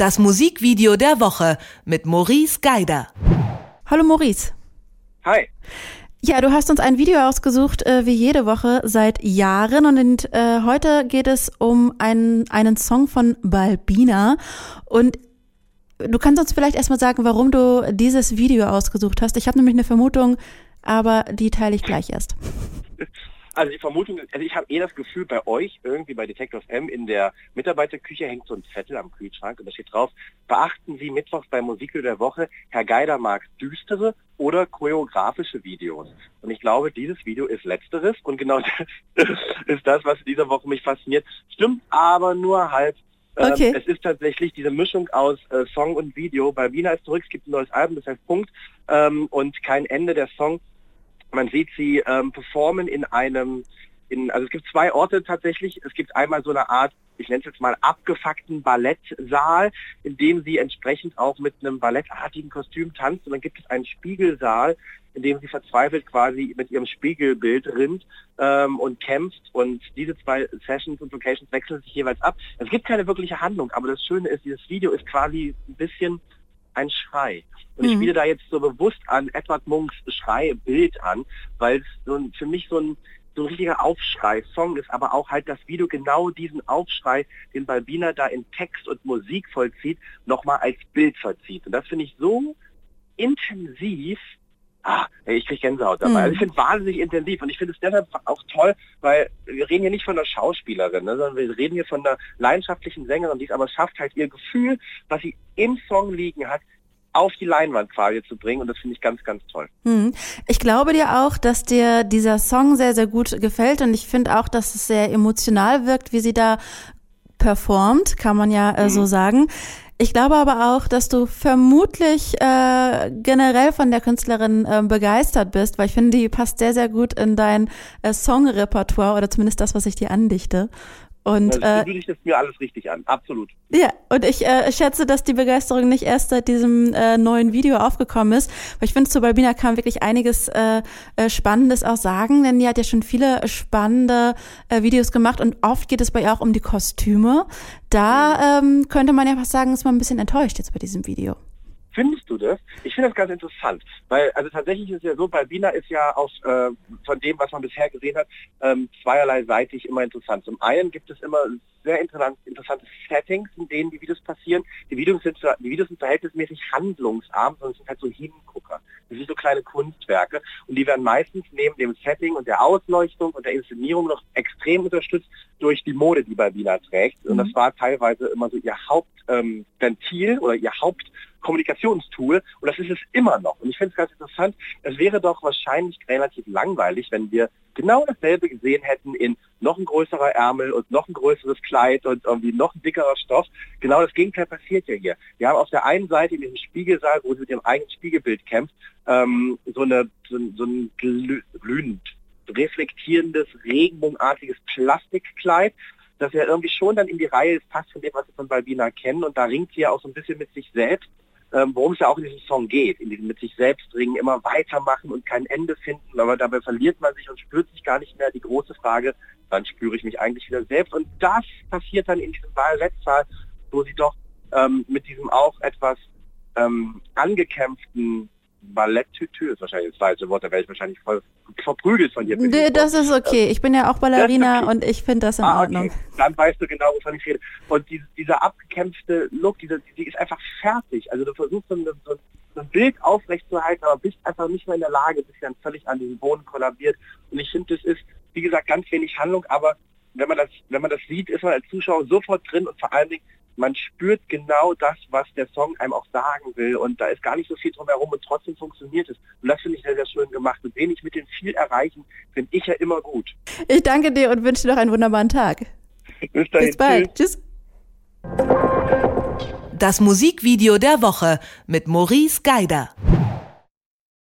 Das Musikvideo der Woche mit Maurice Geider. Hallo Maurice. Hi. Ja, du hast uns ein Video ausgesucht, äh, wie jede Woche seit Jahren. Und äh, heute geht es um einen, einen Song von Balbina. Und du kannst uns vielleicht erstmal sagen, warum du dieses Video ausgesucht hast. Ich habe nämlich eine Vermutung, aber die teile ich gleich erst. Also die Vermutung, also ich habe eh das Gefühl, bei euch, irgendwie bei Detectors M in der Mitarbeiterküche hängt so ein Zettel am Kühlschrank und da steht drauf, beachten Sie mittwochs beim Musikvideo der Woche, Herr Geider mag düstere oder choreografische Videos. Und ich glaube, dieses Video ist letzteres und genau das ist das, was in dieser Woche mich fasziniert. Stimmt aber nur halb. Ähm, okay. es ist tatsächlich diese Mischung aus äh, Song und Video. Bei Wiener ist zurück, es gibt ein neues Album, das heißt Punkt ähm, und kein Ende der Song man sieht sie ähm, performen in einem, in, also es gibt zwei Orte tatsächlich. Es gibt einmal so eine Art, ich nenne es jetzt mal abgefuckten Ballettsaal, in dem sie entsprechend auch mit einem ballettartigen Kostüm tanzt. Und dann gibt es einen Spiegelsaal, in dem sie verzweifelt quasi mit ihrem Spiegelbild rinnt ähm, und kämpft. Und diese zwei Sessions und Locations wechseln sich jeweils ab. Es gibt keine wirkliche Handlung, aber das Schöne ist, dieses Video ist quasi ein bisschen ein Schrei. Und mhm. ich spiele da jetzt so bewusst an Edward Munks Schreibild an, weil es so ein, für mich so ein, so ein richtiger Aufschrei-Song ist, aber auch halt das Video genau diesen Aufschrei, den Balbina da in Text und Musik vollzieht, nochmal als Bild verzieht. Und das finde ich so intensiv, ich kriege Gänsehaut dabei. Mhm. Also ich finde wahnsinnig intensiv und ich finde es deshalb auch toll, weil wir reden hier nicht von einer Schauspielerin, ne, sondern wir reden hier von einer leidenschaftlichen Sängerin, die es aber schafft, halt ihr Gefühl, was sie im Song liegen hat, auf die Leinwand quasi zu bringen und das finde ich ganz, ganz toll. Hm. Ich glaube dir auch, dass dir dieser Song sehr, sehr gut gefällt und ich finde auch, dass es sehr emotional wirkt, wie sie da performt, kann man ja äh, mhm. so sagen. Ich glaube aber auch, dass du vermutlich äh, generell von der Künstlerin äh, begeistert bist, weil ich finde, die passt sehr, sehr gut in dein äh, Songrepertoire oder zumindest das, was ich dir andichte. Und also, äh, du mir alles richtig an, absolut. Ja, und ich äh, schätze, dass die Begeisterung nicht erst seit diesem äh, neuen Video aufgekommen ist, weil ich finde, zu Balbina kann wirklich einiges äh, äh, Spannendes auch sagen, denn die hat ja schon viele spannende äh, Videos gemacht und oft geht es bei ihr auch um die Kostüme. Da ähm, könnte man ja fast sagen, ist man ein bisschen enttäuscht jetzt bei diesem Video. Findest du das? Ich finde das ganz interessant, weil also tatsächlich ist es ja so, Balbina ist ja aus äh, von dem, was man bisher gesehen hat, ähm, zweierlei seitig immer interessant. Zum einen gibt es immer sehr interessant, interessante Settings, in denen die Videos passieren. Die Videos sind, die Videos sind verhältnismäßig handlungsarm, sondern sind halt so Hingucker. Das sind so kleine Kunstwerke und die werden meistens neben dem Setting und der Ausleuchtung und der Inszenierung noch extrem unterstützt durch die Mode, die Balbina trägt. Und das mhm. war teilweise immer so ihr Hauptventil ähm, oder ihr Haupt Kommunikationstool und das ist es immer noch. Und ich finde es ganz interessant, es wäre doch wahrscheinlich relativ langweilig, wenn wir genau dasselbe gesehen hätten in noch ein größerer Ärmel und noch ein größeres Kleid und irgendwie noch ein dickerer Stoff. Genau das Gegenteil passiert ja hier. Wir haben auf der einen Seite in diesem Spiegelsaal, wo sie mit ihrem eigenen Spiegelbild kämpft, ähm, so, eine, so, so ein glühend reflektierendes, regenbogenartiges Plastikkleid, das ja irgendwie schon dann in die Reihe passt von dem, was wir von Balbina kennen. Und da ringt sie ja auch so ein bisschen mit sich selbst ähm, worum es ja auch in diesem Song geht, in diesem mit sich selbst ringen, immer weitermachen und kein Ende finden, aber dabei verliert man sich und spürt sich gar nicht mehr. Die große Frage, wann spüre ich mich eigentlich wieder selbst? Und das passiert dann in diesem Ballettsaal, wo sie doch ähm, mit diesem auch etwas ähm, angekämpften Balletttütü ist wahrscheinlich das falsche Wort, da werde ich wahrscheinlich voll verprügelt von dir. Nee, das ist okay. Ich bin ja auch Ballerina okay. und ich finde das in ah, Ordnung. Okay. Dann weißt du genau, wovon ich rede. Und die, dieser abgekämpfte Look, diese, die ist einfach fertig. Also du versuchst so, eine, so, ein Bild aufrechtzuerhalten, aber bist einfach nicht mehr in der Lage, bist dann völlig an den Boden kollabiert. Und ich finde, das ist, wie gesagt, ganz wenig Handlung, aber wenn man das, wenn man das sieht, ist man als Zuschauer sofort drin und vor allen Dingen man spürt genau das, was der Song einem auch sagen will. Und da ist gar nicht so viel drumherum und trotzdem funktioniert es. Und das finde ich sehr, sehr schön gemacht. Und wenig mit dem viel erreichen, finde ich ja immer gut. Ich danke dir und wünsche dir noch einen wunderbaren Tag. Bis, dahin. Bis bald. Tschüss. Das Musikvideo der Woche mit Maurice Geider.